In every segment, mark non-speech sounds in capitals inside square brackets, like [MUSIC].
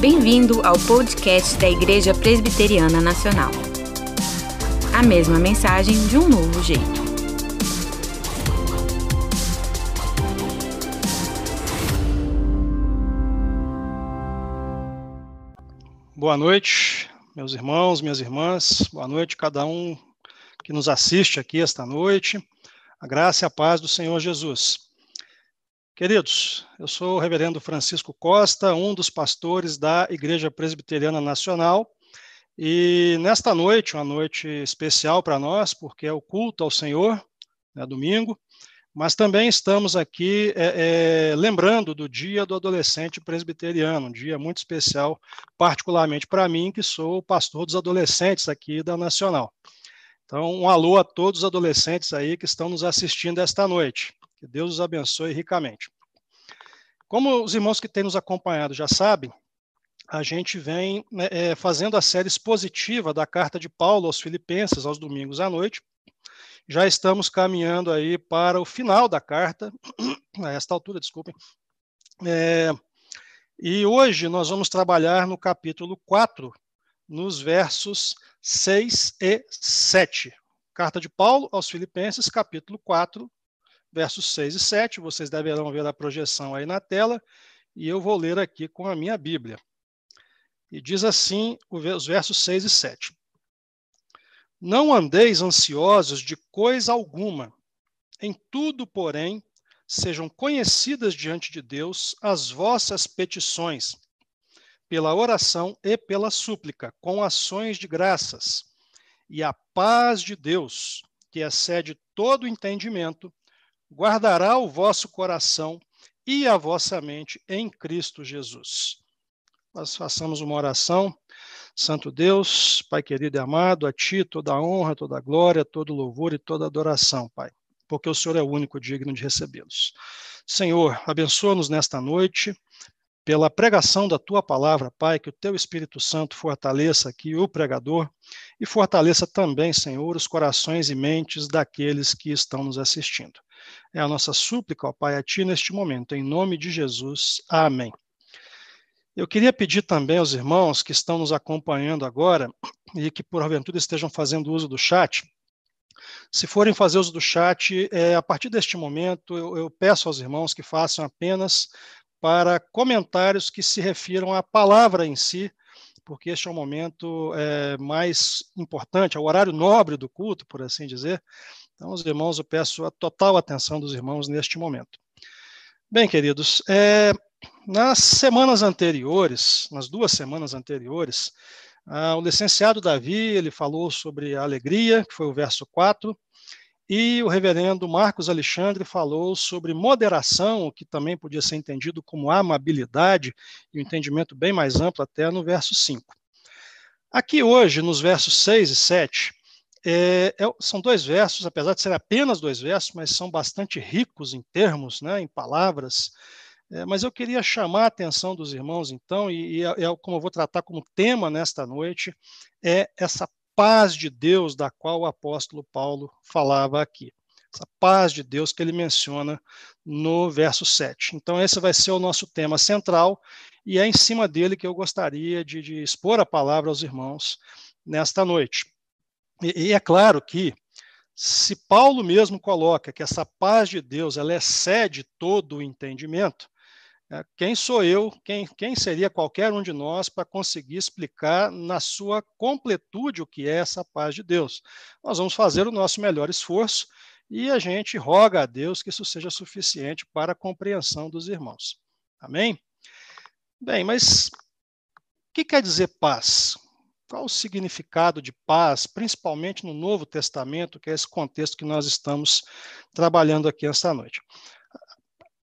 Bem-vindo ao podcast da Igreja Presbiteriana Nacional. A mesma mensagem de um novo jeito. Boa noite, meus irmãos, minhas irmãs. Boa noite, cada um que nos assiste aqui esta noite. A graça e a paz do Senhor Jesus. Queridos, eu sou o reverendo Francisco Costa, um dos pastores da Igreja Presbiteriana Nacional, e nesta noite, uma noite especial para nós, porque é o culto ao Senhor, é domingo, mas também estamos aqui é, é, lembrando do Dia do Adolescente Presbiteriano, um dia muito especial, particularmente para mim, que sou o pastor dos adolescentes aqui da Nacional. Então, um alô a todos os adolescentes aí que estão nos assistindo esta noite. Que Deus os abençoe ricamente. Como os irmãos que têm nos acompanhado já sabem, a gente vem né, é, fazendo a série expositiva da carta de Paulo aos Filipenses aos domingos à noite. Já estamos caminhando aí para o final da carta, [CLEARS THROAT] a esta altura, desculpem. É, e hoje nós vamos trabalhar no capítulo 4, nos versos 6 e 7. Carta de Paulo aos Filipenses, capítulo 4, versos 6 e 7. Vocês deverão ver a projeção aí na tela, e eu vou ler aqui com a minha Bíblia. E diz assim os versos 6 e 7. Não andeis ansiosos de coisa alguma, em tudo, porém, sejam conhecidas diante de Deus as vossas petições, pela oração e pela súplica, com ações de graças. E a paz de Deus, que excede todo entendimento, guardará o vosso coração e a vossa mente em Cristo Jesus. Nós façamos uma oração. Santo Deus, Pai querido e amado, a Ti toda a honra, toda a glória, todo louvor e toda adoração, Pai, porque o Senhor é o único digno de recebê-los. Senhor, abençoa-nos nesta noite, pela pregação da tua palavra, Pai, que o teu Espírito Santo fortaleça aqui o pregador e fortaleça também, Senhor, os corações e mentes daqueles que estão nos assistindo. É a nossa súplica, ó Pai, a Ti neste momento, em nome de Jesus. Amém. Eu queria pedir também aos irmãos que estão nos acompanhando agora e que porventura estejam fazendo uso do chat, se forem fazer uso do chat, é, a partir deste momento, eu, eu peço aos irmãos que façam apenas para comentários que se refiram à palavra em si, porque este é o momento é, mais importante, é o horário nobre do culto, por assim dizer, então, os irmãos, eu peço a total atenção dos irmãos neste momento. Bem, queridos, é, nas semanas anteriores, nas duas semanas anteriores, ah, o licenciado Davi, ele falou sobre a alegria, que foi o verso 4, e o reverendo Marcos Alexandre falou sobre moderação, o que também podia ser entendido como amabilidade, e um entendimento bem mais amplo até no verso 5. Aqui hoje, nos versos 6 e 7, é, é, são dois versos, apesar de serem apenas dois versos, mas são bastante ricos em termos, né, em palavras. É, mas eu queria chamar a atenção dos irmãos, então, e, e é, é como eu vou tratar como tema nesta noite, é essa paz de Deus da qual o apóstolo Paulo falava aqui. Essa paz de Deus que ele menciona no verso 7. Então, esse vai ser o nosso tema central, e é em cima dele que eu gostaria de, de expor a palavra aos irmãos nesta noite. E, e é claro que, se Paulo mesmo coloca que essa paz de Deus ela excede todo o entendimento, quem sou eu, quem, quem seria qualquer um de nós para conseguir explicar na sua completude o que é essa paz de Deus? Nós vamos fazer o nosso melhor esforço e a gente roga a Deus que isso seja suficiente para a compreensão dos irmãos. Amém? Bem, mas o que quer dizer paz? Qual o significado de paz, principalmente no Novo Testamento, que é esse contexto que nós estamos trabalhando aqui esta noite?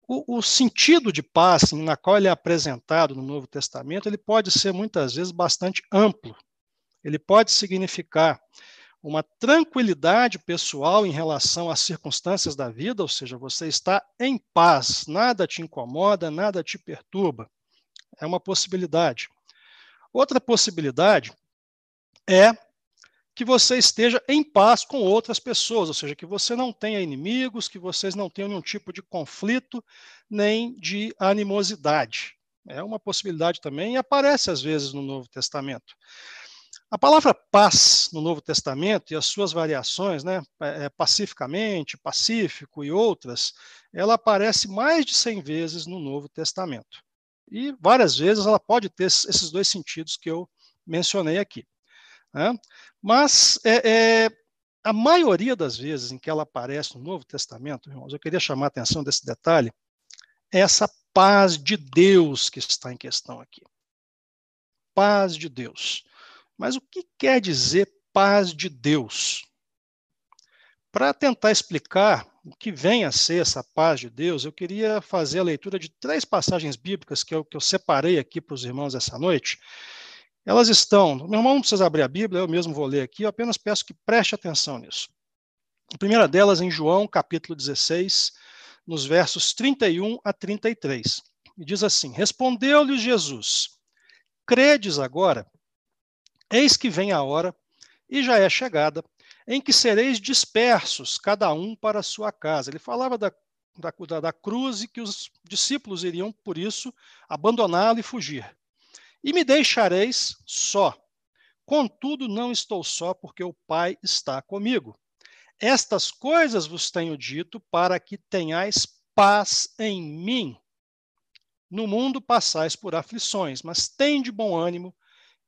O, o, sentido de paz, na qual ele é apresentado no Novo Testamento, ele pode ser muitas vezes bastante amplo. Ele pode significar uma tranquilidade pessoal em relação às circunstâncias da vida, ou seja, você está em paz, nada te incomoda, nada te perturba. É uma possibilidade. Outra possibilidade é que você esteja em paz com outras pessoas, ou seja, que você não tenha inimigos, que vocês não tenham nenhum tipo de conflito nem de animosidade. É uma possibilidade também e aparece às vezes no Novo Testamento. A palavra paz no Novo Testamento e as suas variações, né, é, pacificamente, pacífico e outras, ela aparece mais de 100 vezes no Novo Testamento. E várias vezes ela pode ter esses dois sentidos que eu mencionei aqui. Né? Mas é, é, a maioria das vezes em que ela aparece no Novo Testamento, irmãos, eu queria chamar a atenção desse detalhe, é essa paz de Deus que está em questão aqui. Paz de Deus. Mas o que quer dizer paz de Deus? Para tentar explicar o que vem a ser essa paz de Deus, eu queria fazer a leitura de três passagens bíblicas que eu, que eu separei aqui para os irmãos essa noite. Elas estão, meu irmão não precisa abrir a Bíblia, eu mesmo vou ler aqui, eu apenas peço que preste atenção nisso. A primeira delas em João, capítulo 16, nos versos 31 a 33. E diz assim: Respondeu-lhe Jesus: Credes agora? Eis que vem a hora, e já é chegada, em que sereis dispersos, cada um para a sua casa. Ele falava da, da, da cruz e que os discípulos iriam, por isso, abandoná-lo e fugir. E me deixareis só. Contudo, não estou só, porque o Pai está comigo. Estas coisas vos tenho dito para que tenhais paz em mim. No mundo passais por aflições, mas tem de bom ânimo,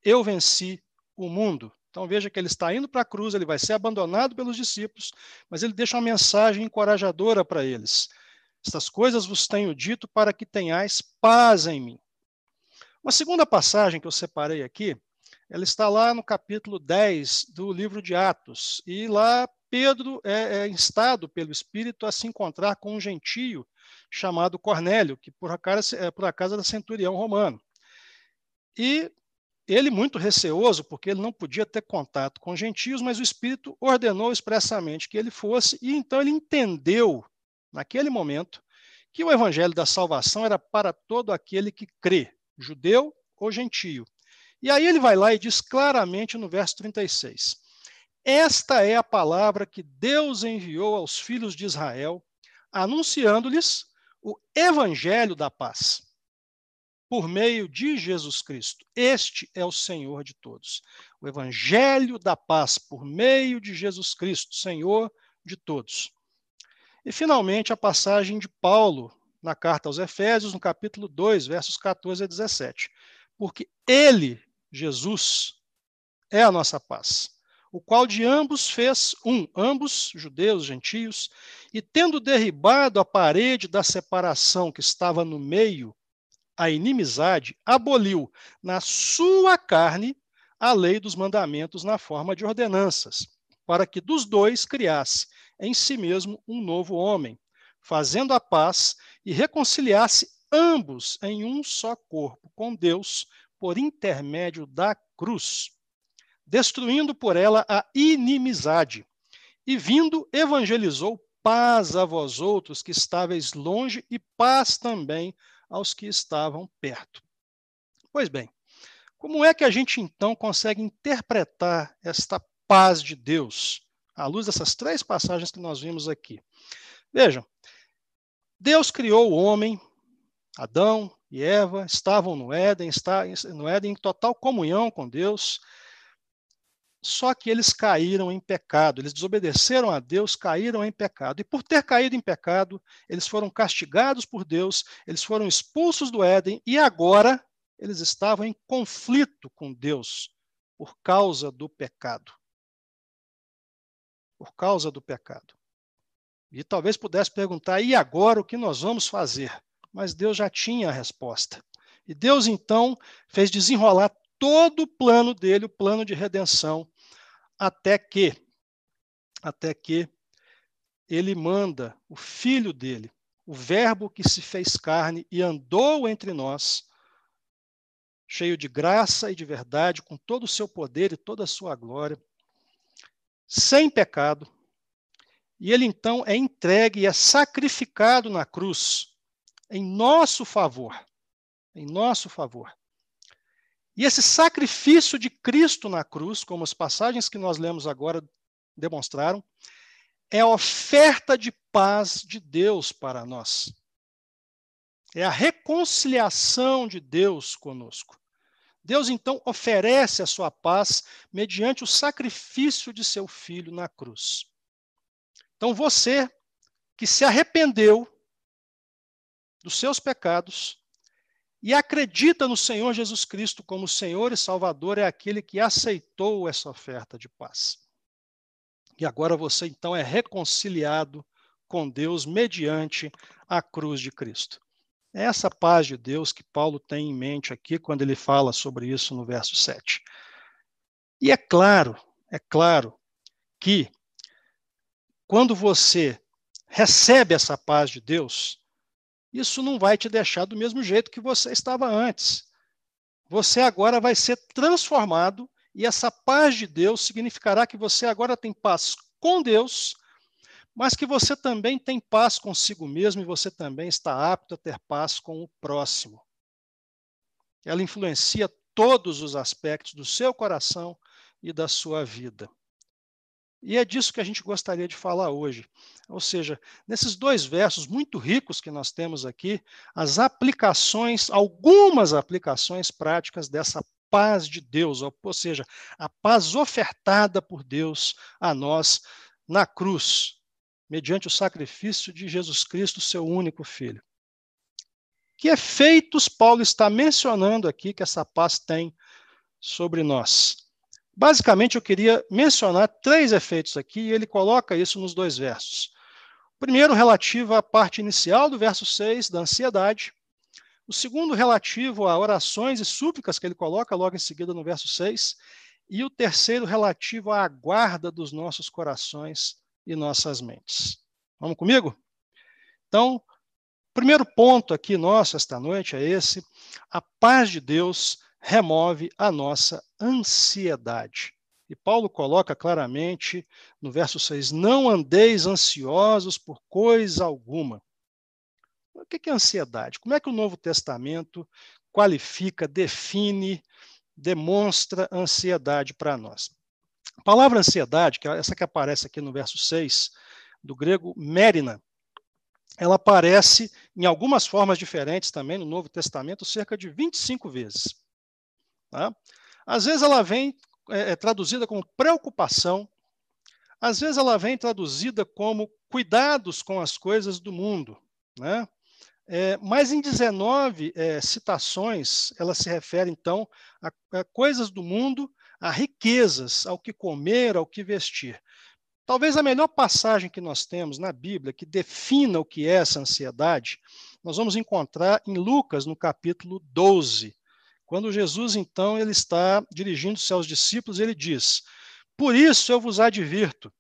eu venci o mundo. Então veja que ele está indo para a cruz, ele vai ser abandonado pelos discípulos, mas ele deixa uma mensagem encorajadora para eles. Estas coisas vos tenho dito para que tenhais paz em mim. Uma segunda passagem que eu separei aqui, ela está lá no capítulo 10 do livro de Atos. E lá Pedro é, é instado pelo Espírito a se encontrar com um gentio chamado Cornélio, que por acaso, é, por acaso era centurião romano. E ele, muito receoso, porque ele não podia ter contato com gentios, mas o Espírito ordenou expressamente que ele fosse, e então ele entendeu, naquele momento, que o evangelho da salvação era para todo aquele que crê, judeu ou gentio. E aí ele vai lá e diz claramente no verso 36: Esta é a palavra que Deus enviou aos filhos de Israel, anunciando-lhes o evangelho da paz por meio de Jesus Cristo. Este é o Senhor de todos. O Evangelho da paz por meio de Jesus Cristo, Senhor de todos. E, finalmente, a passagem de Paulo na carta aos Efésios, no capítulo 2, versos 14 a 17. Porque Ele, Jesus, é a nossa paz, o qual de ambos fez um, ambos, judeus, gentios, e tendo derribado a parede da separação que estava no meio, a inimizade, aboliu na sua carne a lei dos mandamentos na forma de ordenanças, para que dos dois criasse em si mesmo um novo homem, fazendo a paz e reconciliasse ambos em um só corpo com Deus por intermédio da cruz, destruindo por ela a inimizade, e vindo evangelizou paz a vós outros que estáveis longe e paz também aos que estavam perto. Pois bem, como é que a gente então consegue interpretar esta paz de Deus à luz dessas três passagens que nós vimos aqui? Vejam, Deus criou o homem, Adão e Eva estavam no Éden, está no Éden em total comunhão com Deus. Só que eles caíram em pecado, eles desobedeceram a Deus, caíram em pecado. E por ter caído em pecado, eles foram castigados por Deus, eles foram expulsos do Éden e agora eles estavam em conflito com Deus por causa do pecado. Por causa do pecado. E talvez pudesse perguntar: e agora o que nós vamos fazer? Mas Deus já tinha a resposta. E Deus então fez desenrolar todo o plano dele, o plano de redenção, até que até que ele manda o filho dele, o verbo que se fez carne e andou entre nós, cheio de graça e de verdade, com todo o seu poder e toda a sua glória, sem pecado. E ele então é entregue e é sacrificado na cruz em nosso favor, em nosso favor. E esse sacrifício de Cristo na cruz, como as passagens que nós lemos agora demonstraram, é a oferta de paz de Deus para nós. É a reconciliação de Deus conosco. Deus então oferece a sua paz mediante o sacrifício de seu filho na cruz. Então você que se arrependeu dos seus pecados e acredita no Senhor Jesus Cristo como Senhor e Salvador, é aquele que aceitou essa oferta de paz. E agora você então é reconciliado com Deus mediante a cruz de Cristo. É essa paz de Deus que Paulo tem em mente aqui quando ele fala sobre isso no verso 7. E é claro, é claro que quando você recebe essa paz de Deus, isso não vai te deixar do mesmo jeito que você estava antes. Você agora vai ser transformado e essa paz de Deus significará que você agora tem paz com Deus, mas que você também tem paz consigo mesmo e você também está apto a ter paz com o próximo. Ela influencia todos os aspectos do seu coração e da sua vida. E é disso que a gente gostaria de falar hoje. Ou seja, nesses dois versos muito ricos que nós temos aqui, as aplicações, algumas aplicações práticas dessa paz de Deus, ou seja, a paz ofertada por Deus a nós na cruz, mediante o sacrifício de Jesus Cristo, seu único filho. Que efeitos Paulo está mencionando aqui que essa paz tem sobre nós? Basicamente, eu queria mencionar três efeitos aqui, e ele coloca isso nos dois versos. O primeiro, relativo à parte inicial do verso 6, da ansiedade. O segundo, relativo a orações e súplicas, que ele coloca logo em seguida no verso 6. E o terceiro, relativo à guarda dos nossos corações e nossas mentes. Vamos comigo? Então, primeiro ponto aqui nosso esta noite é esse: a paz de Deus remove a nossa ansiedade. E Paulo coloca claramente no verso 6: Não andeis ansiosos por coisa alguma. O que é ansiedade? Como é que o Novo Testamento qualifica, define, demonstra ansiedade para nós? A palavra ansiedade, que é essa que aparece aqui no verso 6, do grego mérina, ela aparece em algumas formas diferentes também no Novo Testamento, cerca de 25 vezes. Tá? Às vezes ela vem é, é, traduzida como preocupação, às vezes ela vem traduzida como cuidados com as coisas do mundo. Né? É, mas em 19 é, citações, ela se refere, então, a, a coisas do mundo, a riquezas, ao que comer, ao que vestir. Talvez a melhor passagem que nós temos na Bíblia que defina o que é essa ansiedade, nós vamos encontrar em Lucas, no capítulo 12, quando Jesus, então, ele está dirigindo-se aos discípulos, ele diz: Por isso eu vos advirto,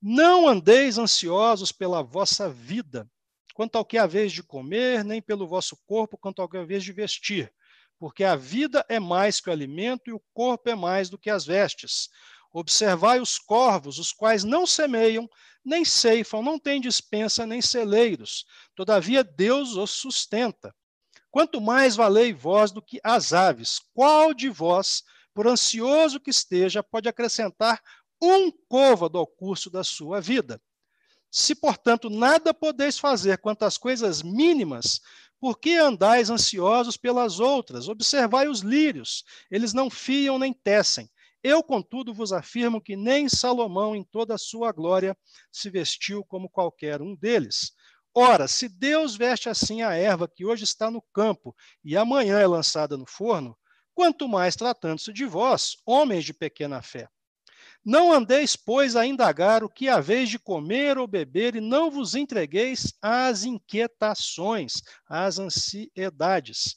não andeis ansiosos pela vossa vida, quanto ao que haveis de comer, nem pelo vosso corpo, quanto ao que haveis de vestir. Porque a vida é mais que o alimento e o corpo é mais do que as vestes. Observai os corvos, os quais não semeiam, nem ceifam, não têm dispensa, nem celeiros. Todavia Deus os sustenta. Quanto mais valei vós do que as aves, qual de vós, por ansioso que esteja, pode acrescentar um côvado ao curso da sua vida? Se, portanto, nada podeis fazer quanto às coisas mínimas, por que andais ansiosos pelas outras? Observai os lírios, eles não fiam nem tecem. Eu, contudo, vos afirmo que nem Salomão, em toda a sua glória, se vestiu como qualquer um deles. Ora, se Deus veste assim a erva que hoje está no campo e amanhã é lançada no forno, quanto mais tratando-se de vós, homens de pequena fé. Não andeis, pois, a indagar o que haveis de comer ou beber, e não vos entregueis às inquietações, às ansiedades.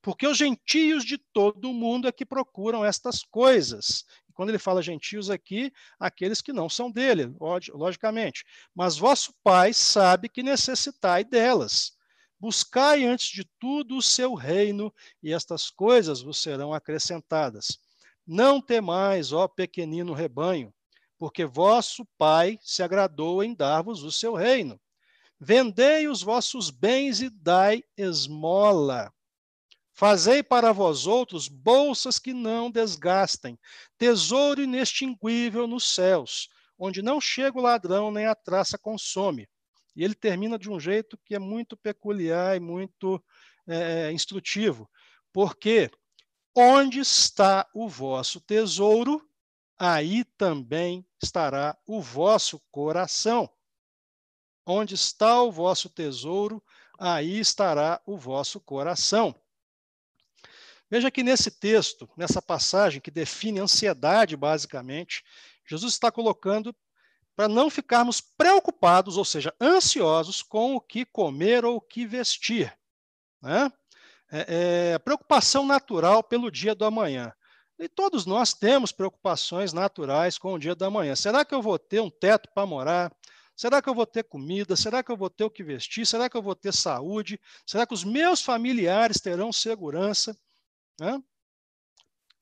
Porque os gentios de todo o mundo é que procuram estas coisas, quando ele fala gentios aqui, aqueles que não são dele, logicamente. Mas vosso Pai sabe que necessitai delas. Buscai antes de tudo o seu reino, e estas coisas vos serão acrescentadas. Não temais, ó pequenino rebanho, porque vosso Pai se agradou em dar-vos o seu reino. Vendei os vossos bens e dai esmola. Fazei para vós outros bolsas que não desgastem, tesouro inextinguível nos céus, onde não chega o ladrão nem a traça consome, E ele termina de um jeito que é muito peculiar e muito é, instrutivo. Porque onde está o vosso tesouro, aí também estará o vosso coração. Onde está o vosso tesouro, aí estará o vosso coração. Veja que nesse texto, nessa passagem que define ansiedade, basicamente, Jesus está colocando para não ficarmos preocupados, ou seja, ansiosos com o que comer ou o que vestir. Né? É, é, preocupação natural pelo dia do amanhã. E todos nós temos preocupações naturais com o dia da manhã. Será que eu vou ter um teto para morar? Será que eu vou ter comida? Será que eu vou ter o que vestir? Será que eu vou ter saúde? Será que os meus familiares terão segurança? Né?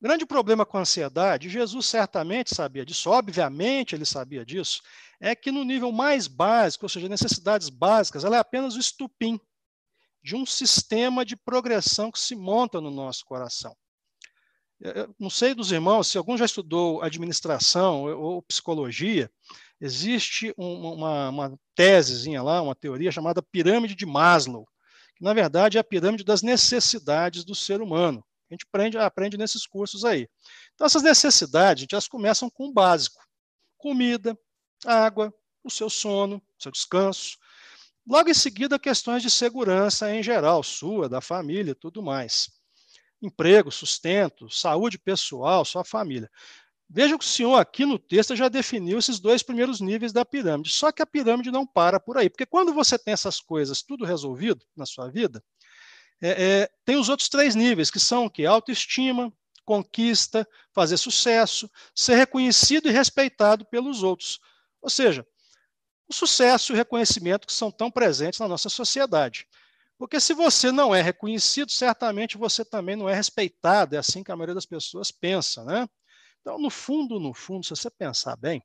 Grande problema com a ansiedade, Jesus certamente sabia disso, obviamente ele sabia disso, é que no nível mais básico, ou seja, necessidades básicas, ela é apenas o estupim de um sistema de progressão que se monta no nosso coração. Eu não sei dos irmãos, se algum já estudou administração ou psicologia, existe uma, uma tesezinha lá, uma teoria chamada pirâmide de Maslow, que na verdade é a pirâmide das necessidades do ser humano. A gente aprende, aprende nesses cursos aí. Então, essas necessidades, gente, elas começam com o básico: comida, água, o seu sono, o seu descanso. Logo em seguida, questões de segurança em geral, sua, da família, tudo mais. Emprego, sustento, saúde pessoal, sua família. Veja que o senhor aqui no texto já definiu esses dois primeiros níveis da pirâmide. Só que a pirâmide não para por aí, porque quando você tem essas coisas tudo resolvido na sua vida, é, é, tem os outros três níveis, que são que? Autoestima, conquista, fazer sucesso, ser reconhecido e respeitado pelos outros. Ou seja, o sucesso e o reconhecimento que são tão presentes na nossa sociedade. Porque se você não é reconhecido, certamente você também não é respeitado, é assim que a maioria das pessoas pensa, né? Então, no fundo, no fundo, se você pensar bem,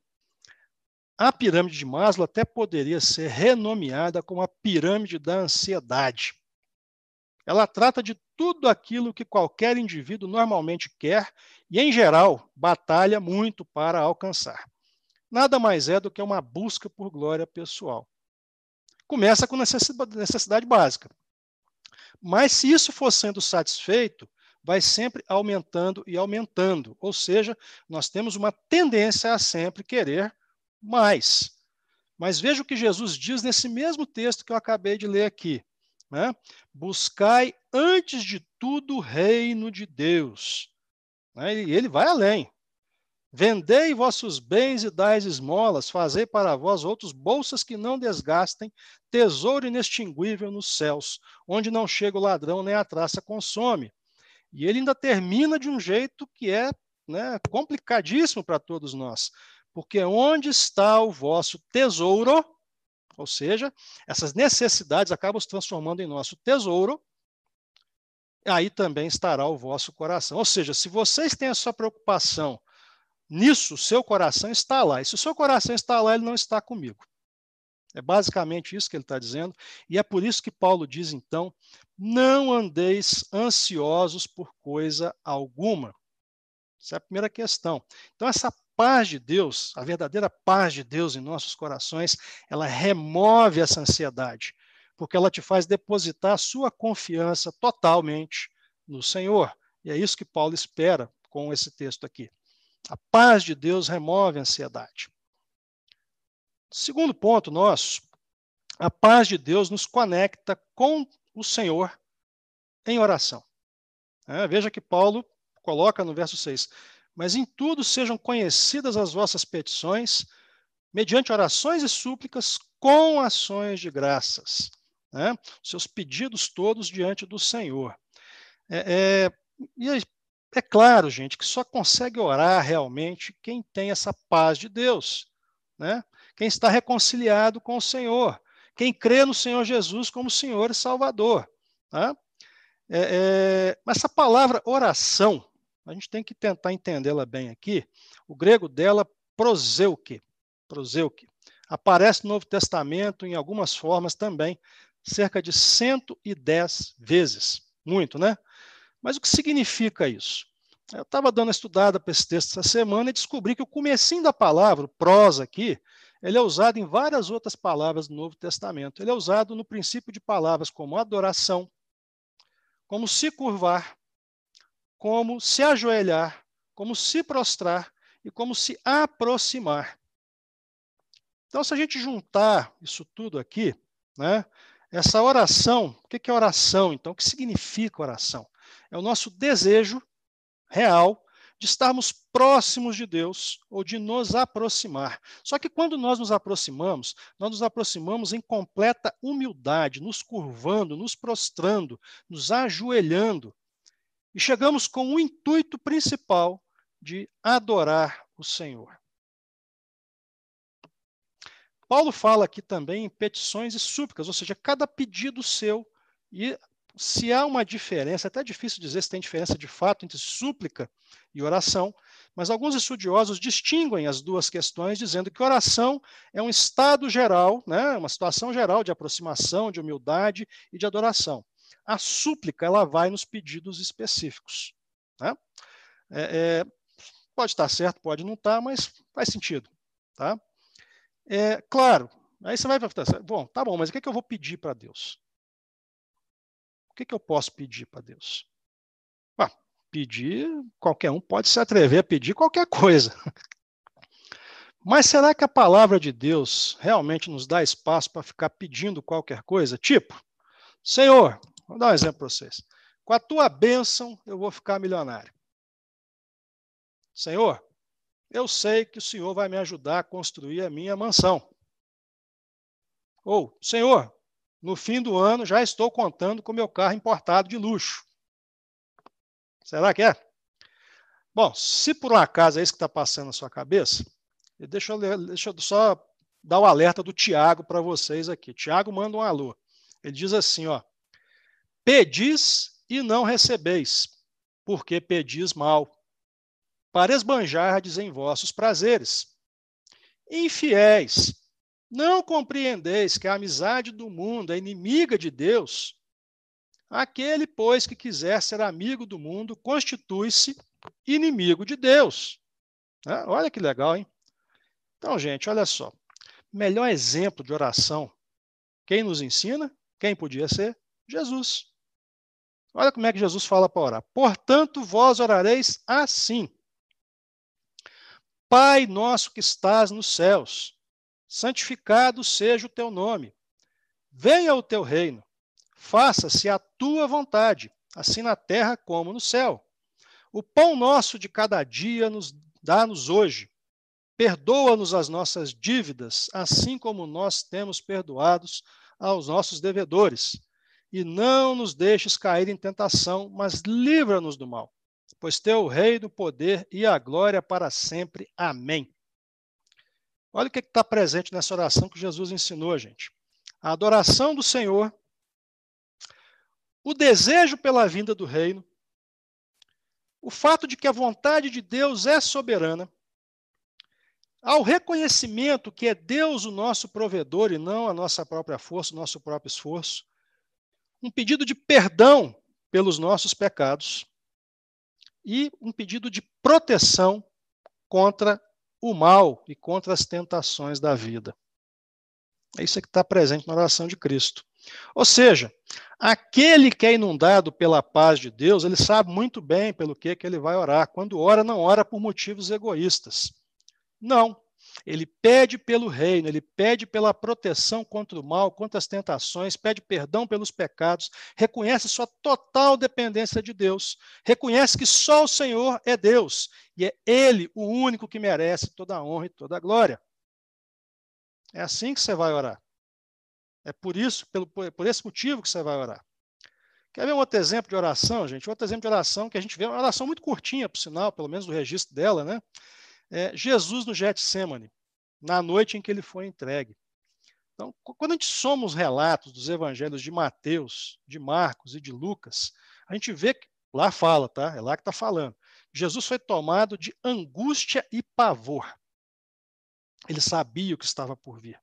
a pirâmide de Maslow até poderia ser renomeada como a pirâmide da ansiedade. Ela trata de tudo aquilo que qualquer indivíduo normalmente quer e, em geral, batalha muito para alcançar. Nada mais é do que uma busca por glória pessoal. Começa com necessidade básica. Mas se isso for sendo satisfeito, vai sempre aumentando e aumentando. Ou seja, nós temos uma tendência a sempre querer mais. Mas veja o que Jesus diz nesse mesmo texto que eu acabei de ler aqui. Né? Buscai antes de tudo o reino de Deus. Né? E ele vai além. Vendei vossos bens e dais esmolas, fazei para vós outros bolsas que não desgastem, tesouro inextinguível nos céus, onde não chega o ladrão nem a traça consome. E ele ainda termina de um jeito que é né, complicadíssimo para todos nós. Porque onde está o vosso tesouro, ou seja, essas necessidades acabam se transformando em nosso tesouro. Aí também estará o vosso coração. Ou seja, se vocês têm a sua preocupação nisso, seu coração está lá. E se o seu coração está lá, ele não está comigo. É basicamente isso que ele está dizendo. E é por isso que Paulo diz, então, não andeis ansiosos por coisa alguma. Essa é a primeira questão. Então, essa paz de Deus, a verdadeira paz de Deus em nossos corações, ela remove essa ansiedade, porque ela te faz depositar sua confiança totalmente no Senhor. E é isso que Paulo espera com esse texto aqui. A paz de Deus remove a ansiedade. Segundo ponto nosso, a paz de Deus nos conecta com o Senhor em oração. É, veja que Paulo coloca no verso 6: mas em tudo sejam conhecidas as vossas petições, mediante orações e súplicas, com ações de graças. Né? Seus pedidos todos diante do Senhor. É, é, é, claro, gente, que só consegue orar realmente quem tem essa paz de Deus. Né? Quem está reconciliado com o Senhor. Quem crê no Senhor Jesus como Senhor e Salvador. Tá? É, é, mas essa palavra oração, a gente tem que tentar entendê-la bem aqui. O grego dela, proseuke, proseuke, aparece no Novo Testamento em algumas formas também, cerca de 110 vezes. Muito, né? Mas o que significa isso? Eu estava dando uma estudada para esse texto essa semana e descobri que o comecinho da palavra, prosa aqui, ele é usado em várias outras palavras do Novo Testamento. Ele é usado no princípio de palavras como adoração, como se curvar, como se ajoelhar, como se prostrar e como se aproximar. Então, se a gente juntar isso tudo aqui, né, essa oração, o que é oração? Então, o que significa oração? É o nosso desejo real de estarmos próximos de Deus ou de nos aproximar. Só que quando nós nos aproximamos, nós nos aproximamos em completa humildade, nos curvando, nos prostrando, nos ajoelhando. E chegamos com o intuito principal de adorar o Senhor. Paulo fala aqui também em petições e súplicas, ou seja, cada pedido seu e se há uma diferença, é até difícil dizer se tem diferença de fato entre súplica e oração, mas alguns estudiosos distinguem as duas questões, dizendo que oração é um estado geral, né, uma situação geral de aproximação, de humildade e de adoração. A súplica ela vai nos pedidos específicos. Né? É, é, pode estar certo, pode não estar, mas faz sentido. Tá? É, claro, aí você vai para bom, tá bom, mas o que, é que eu vou pedir para Deus? que, que eu posso pedir para Deus? Pedir, qualquer um pode se atrever a pedir qualquer coisa. [LAUGHS] Mas será que a palavra de Deus realmente nos dá espaço para ficar pedindo qualquer coisa? Tipo, Senhor, vou dar um exemplo para vocês. Com a tua bênção, eu vou ficar milionário. Senhor, eu sei que o Senhor vai me ajudar a construir a minha mansão. Ou, Senhor, no fim do ano já estou contando com meu carro importado de luxo. Será que é? Bom, se por um acaso é isso que está passando na sua cabeça, deixa eu, deixa eu só dar o alerta do Tiago para vocês aqui. Tiago manda um alô. Ele diz assim, ó: Pedis e não recebeis, porque pedis mal, para esbanjardes em vossos prazeres. Infiéis, não compreendeis que a amizade do mundo é inimiga de Deus? Aquele, pois, que quiser ser amigo do mundo, constitui-se inimigo de Deus. É, olha que legal, hein? Então, gente, olha só. Melhor exemplo de oração. Quem nos ensina? Quem podia ser? Jesus. Olha como é que Jesus fala para orar. Portanto, vós orareis assim: Pai nosso que estás nos céus santificado seja o teu nome. Venha o teu reino. Faça-se a tua vontade, assim na terra como no céu. O pão nosso de cada dia nos dá-nos hoje. Perdoa-nos as nossas dívidas, assim como nós temos perdoados aos nossos devedores. E não nos deixes cair em tentação, mas livra-nos do mal. Pois teu reino, o poder e a glória para sempre. Amém. Olha o que está presente nessa oração que Jesus ensinou, gente. A adoração do Senhor, o desejo pela vinda do reino, o fato de que a vontade de Deus é soberana, ao reconhecimento que é Deus o nosso provedor e não a nossa própria força, o nosso próprio esforço, um pedido de perdão pelos nossos pecados e um pedido de proteção contra o mal e contra as tentações da vida. É isso que está presente na oração de Cristo. Ou seja, aquele que é inundado pela paz de Deus, ele sabe muito bem pelo que, que ele vai orar. Quando ora, não ora por motivos egoístas. Não. Ele pede pelo reino, ele pede pela proteção contra o mal, contra as tentações, pede perdão pelos pecados, reconhece sua total dependência de Deus, reconhece que só o Senhor é Deus e é Ele o único que merece toda a honra e toda a glória. É assim que você vai orar. É por isso, pelo, por esse motivo que você vai orar. Quer ver um outro exemplo de oração, gente? Outro exemplo de oração que a gente vê, uma oração muito curtinha, por sinal, pelo menos o registro dela, né? É, Jesus no Getsemane, na noite em que ele foi entregue. Então, quando a gente soma os relatos dos evangelhos de Mateus, de Marcos e de Lucas, a gente vê que lá fala, tá? É lá que está falando. Jesus foi tomado de angústia e pavor. Ele sabia o que estava por vir.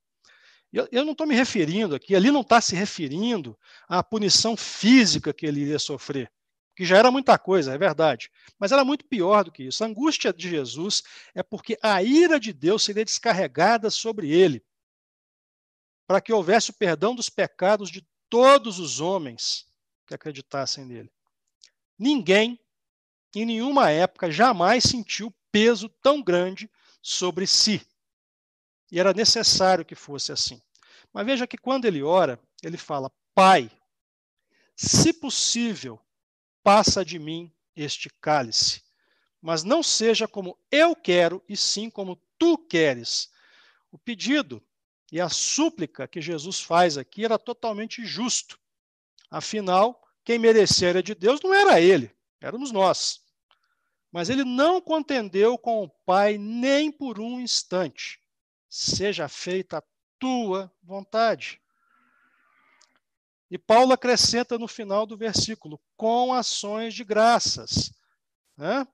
Eu, eu não estou me referindo aqui, ali não está se referindo à punição física que ele iria sofrer, que já era muita coisa, é verdade, mas era muito pior do que isso. A angústia de Jesus é porque a ira de Deus seria descarregada sobre ele, para que houvesse o perdão dos pecados de todos os homens que acreditassem nele. Ninguém, em nenhuma época, jamais sentiu peso tão grande sobre si. E era necessário que fosse assim. Mas veja que quando ele ora, ele fala: Pai, se possível, passa de mim este cálice, mas não seja como eu quero, e sim como tu queres. O pedido e a súplica que Jesus faz aqui era totalmente justo. Afinal, quem merecia era de Deus não era ele, éramos nós. Mas ele não contendeu com o Pai nem por um instante. Seja feita a tua vontade. E Paulo acrescenta no final do versículo, com ações de graças. Né?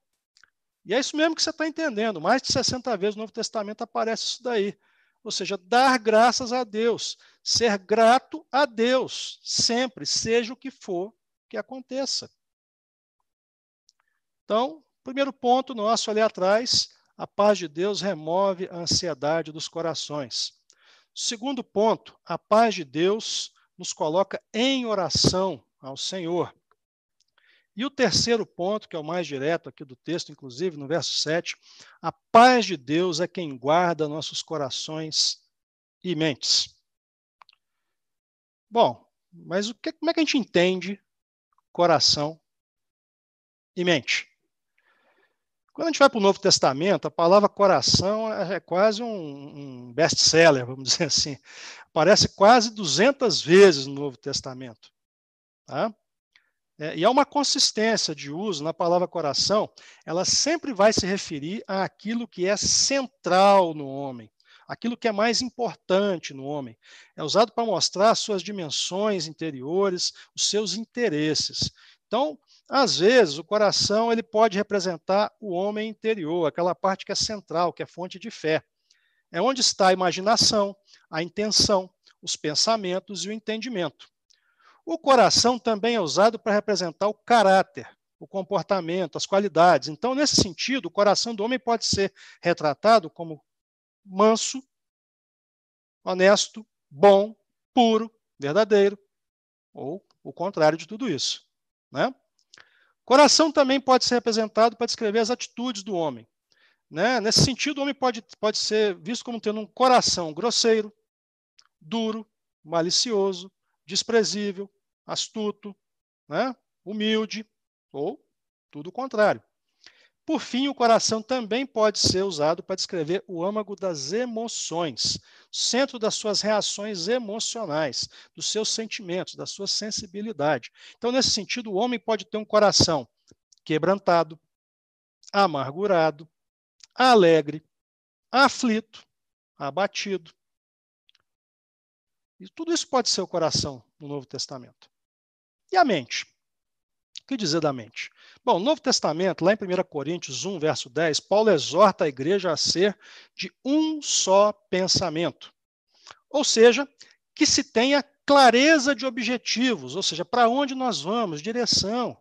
E é isso mesmo que você está entendendo. Mais de 60 vezes no Novo Testamento aparece isso daí. Ou seja, dar graças a Deus, ser grato a Deus, sempre, seja o que for que aconteça. Então, primeiro ponto nosso ali atrás, a paz de Deus remove a ansiedade dos corações. Segundo ponto, a paz de Deus nos coloca em oração ao Senhor. E o terceiro ponto, que é o mais direto aqui do texto, inclusive, no verso 7, a paz de Deus é quem guarda nossos corações e mentes. Bom, mas o que, como é que a gente entende coração e mente? Quando a gente vai para o Novo Testamento, a palavra coração é, quase um, um best-seller, vamos [LAUGHS] dizer assim. Aparece quase 200 vezes no Novo Testamento. Tá? É, e há uma consistência de uso na palavra coração, ela sempre vai se referir àquilo que é central no homem, aquilo que é mais importante no homem. É usado para mostrar suas dimensões interiores, os seus interesses. Então, às vezes, o coração ele pode representar o homem interior, aquela parte que é central, que é fonte de fé. É onde está a imaginação, a intenção, os pensamentos e o entendimento. O coração também é usado para representar o caráter, o comportamento, as qualidades. Então, nesse sentido, o coração do homem pode ser retratado como manso, honesto, bom, puro, verdadeiro, ou o contrário de tudo isso. Né? Coração também pode ser representado para descrever as atitudes do homem. Né? Nesse sentido, o homem pode, pode ser visto como tendo um coração grosseiro, duro, malicioso, desprezível, astuto, né? humilde, ou tudo o contrário. Por fim, o coração também pode ser usado para descrever o âmago das emoções, centro das suas reações emocionais, dos seus sentimentos, da sua sensibilidade. Então, nesse sentido, o homem pode ter um coração quebrantado, amargurado, alegre, aflito, abatido, e tudo isso pode ser o coração no Novo Testamento. E a mente? O que dizer da mente? Bom, no Novo Testamento, lá em 1 Coríntios 1, verso 10, Paulo exorta a igreja a ser de um só pensamento. Ou seja, que se tenha clareza de objetivos, ou seja, para onde nós vamos, direção.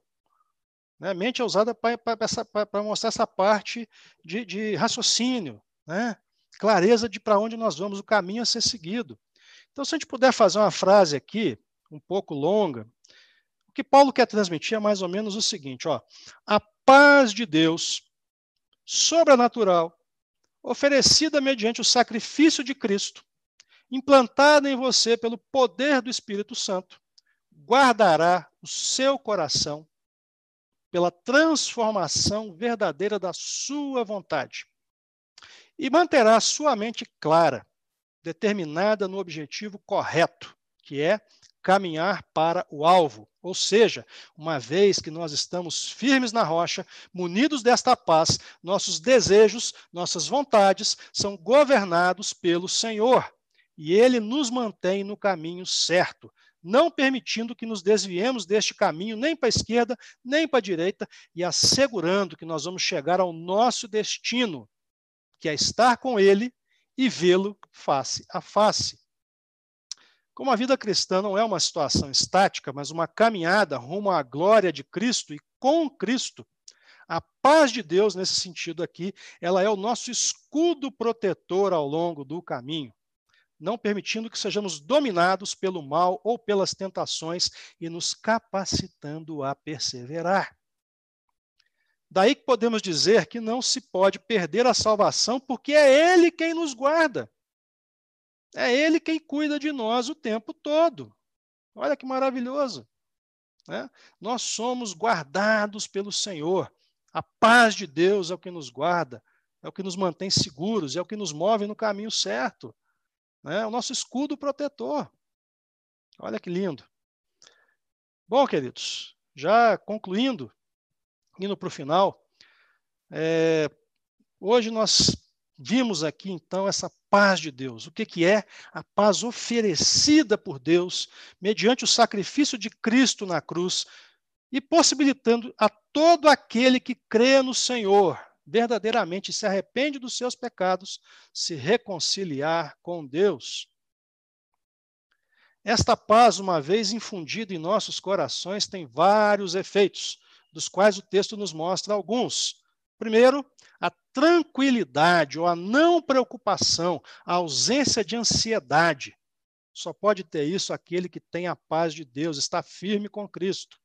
Né? Mente é usada para mostrar essa parte de, de raciocínio, né? clareza de para onde nós vamos, o caminho a ser seguido. Então, se a gente puder fazer uma frase aqui, um pouco longa, o que Paulo quer transmitir é mais ou menos o seguinte: ó, a paz de Deus, sobrenatural, oferecida mediante o sacrifício de Cristo, implantada em você pelo poder do Espírito Santo, guardará o seu coração pela transformação verdadeira da sua vontade e manterá sua mente clara determinada no objetivo correto, que é caminhar para o alvo. Ou seja, uma vez que nós estamos firmes na rocha, munidos desta paz, nossos desejos, nossas vontades são governados pelo Senhor. E ele nos mantém no caminho certo, não permitindo que nos desviemos deste caminho nem para a esquerda, nem para a direita, e assegurando que nós vamos chegar ao nosso destino, que é estar com ele e vê-lo face a face. Como a vida cristã não é uma situação estática, mas uma caminhada rumo à glória de Cristo e com Cristo. A paz de Deus, nesse sentido aqui, ela é o nosso escudo protetor ao longo do caminho, não permitindo que sejamos dominados pelo mal ou pelas tentações e nos capacitando a perseverar. Daí que podemos dizer que não se pode perder a salvação, porque é Ele quem nos guarda. É Ele quem cuida de nós o tempo todo. Olha que maravilhoso. Né? Nós somos guardados pelo Senhor. A paz de Deus é o que nos guarda, é o que nos mantém seguros, é o que nos move no caminho certo. Né? É o nosso escudo protetor. Olha que lindo. Bom, queridos, já concluindo, indo para o final, é, hoje nós vimos aqui então essa paz de Deus. O que, que é a paz oferecida por Deus mediante o sacrifício de Cristo na cruz e possibilitando a todo aquele que crê no Senhor verdadeiramente se arrepende dos seus pecados, se reconciliar com Deus. Esta paz, uma vez infundida em nossos corações, tem vários efeitos dos quais o texto nos mostra alguns. Primeiro, a tranquilidade ou a não preocupação, a ausência de ansiedade. Só pode ter isso aquele que tem a paz de Deus, está firme com Cristo.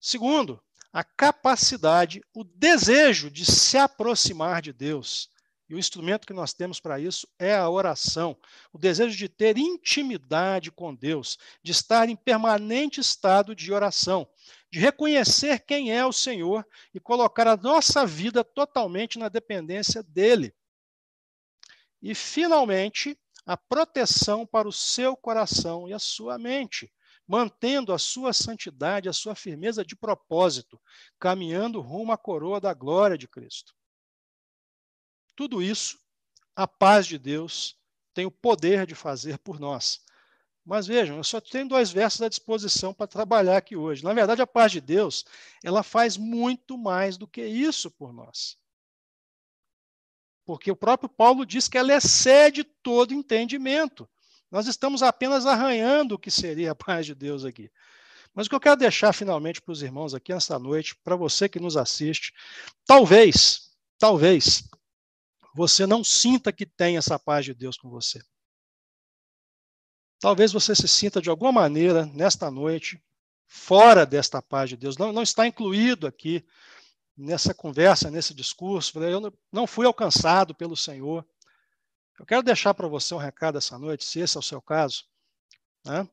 Segundo, a capacidade, o desejo de se aproximar de Deus. E o instrumento que nós temos para isso é a oração, o desejo de ter intimidade com Deus, de estar em permanente estado de oração, de reconhecer quem é o Senhor e colocar a nossa vida totalmente na dependência dele. E, finalmente, a proteção para o seu coração e a sua mente, mantendo a sua santidade, a sua firmeza de propósito, caminhando rumo à coroa da glória de Cristo. Tudo isso, a paz de Deus tem o poder de fazer por nós. Mas vejam, eu só tenho dois versos à disposição para trabalhar aqui hoje. Na verdade, a paz de Deus, ela faz muito mais do que isso por nós. Porque o próprio Paulo diz que ela excede todo entendimento. Nós estamos apenas arranhando o que seria a paz de Deus aqui. Mas o que eu quero deixar finalmente para os irmãos aqui nesta noite, para você que nos assiste, talvez, talvez, você não sinta que tem essa paz de Deus com você. Talvez você se sinta de alguma maneira nesta noite fora desta paz de Deus, não, não está incluído aqui nessa conversa, nesse discurso. Eu não fui alcançado pelo Senhor. Eu quero deixar para você um recado essa noite, se esse é o seu caso, né?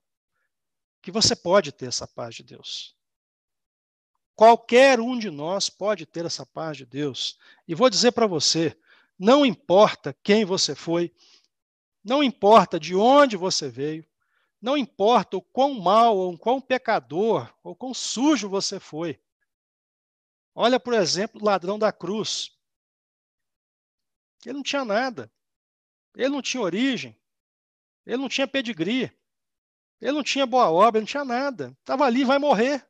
que você pode ter essa paz de Deus. Qualquer um de nós pode ter essa paz de Deus. E vou dizer para você: não importa quem você foi, não importa de onde você veio, não importa o quão mal, ou quão pecador, ou quão sujo você foi. Olha, por exemplo, o ladrão da cruz. Ele não tinha nada. Ele não tinha origem. Ele não tinha pedigree. Ele não tinha boa obra, ele não tinha nada. Estava ali, vai morrer.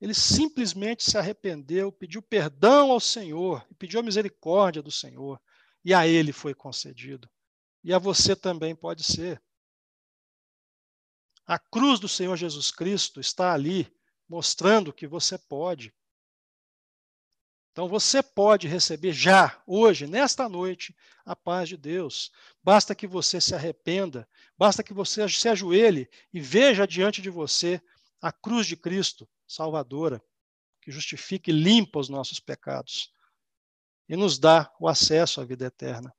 Ele simplesmente se arrependeu, pediu perdão ao Senhor, pediu a misericórdia do Senhor, e a ele foi concedido. E a você também pode ser. A cruz do Senhor Jesus Cristo está ali, mostrando que você pode. Então você pode receber já, hoje, nesta noite, a paz de Deus. Basta que você se arrependa, basta que você se ajoelhe e veja diante de você a cruz de Cristo, salvadora, que justifica e limpa os nossos pecados e nos dá o acesso à vida eterna.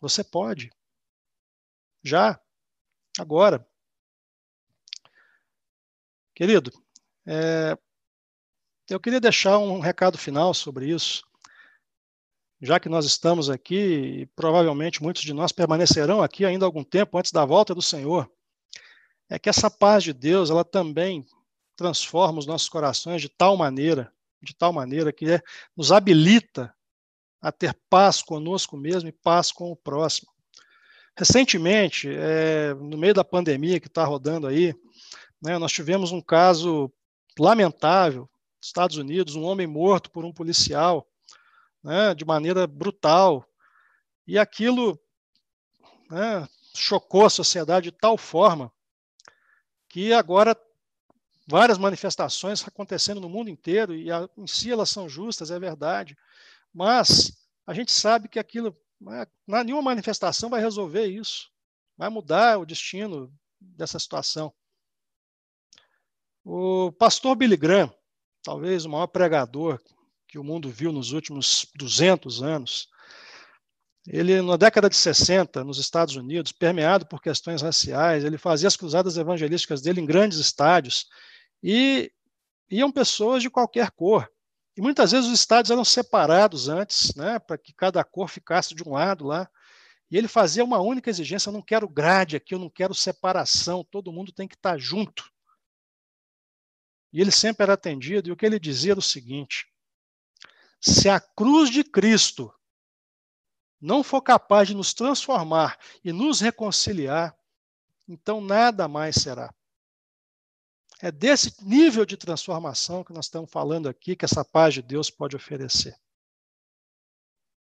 Você pode. Já, agora. Querido, é, eu queria deixar um recado final sobre isso. Já que nós estamos aqui, e provavelmente muitos de nós permanecerão aqui ainda algum tempo antes da volta do Senhor é que essa paz de Deus, ela também transforma os nossos corações de tal maneira, de tal maneira que é, nos habilita a ter paz conosco mesmo e paz com o próximo. Recentemente, é, no meio da pandemia que está rodando aí, né, nós tivemos um caso lamentável, nos Estados Unidos, um homem morto por um policial, né, de maneira brutal, e aquilo né, chocou a sociedade de tal forma que agora várias manifestações acontecendo no mundo inteiro, e a, em si elas são justas, é verdade, mas a gente sabe que aquilo, né, nenhuma manifestação vai resolver isso, vai mudar o destino dessa situação. O pastor Billy Graham, talvez o maior pregador que o mundo viu nos últimos 200 anos, ele, na década de 60, nos Estados Unidos, permeado por questões raciais, ele fazia as cruzadas evangelísticas dele em grandes estádios e iam pessoas de qualquer cor. E muitas vezes os estádios eram separados antes, né, para que cada cor ficasse de um lado lá. E ele fazia uma única exigência: eu não quero grade aqui, eu não quero separação, todo mundo tem que estar junto. E ele sempre era atendido, e o que ele dizia era o seguinte: se a cruz de Cristo não for capaz de nos transformar e nos reconciliar, então nada mais será. É desse nível de transformação que nós estamos falando aqui, que essa paz de Deus pode oferecer.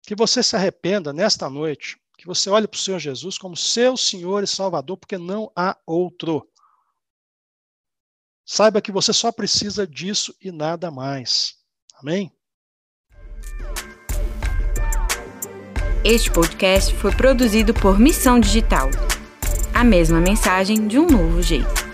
Que você se arrependa nesta noite, que você olhe para o Senhor Jesus como seu Senhor e Salvador, porque não há outro. Saiba que você só precisa disso e nada mais. Amém? Este podcast foi produzido por Missão Digital. A mesma mensagem de um novo jeito.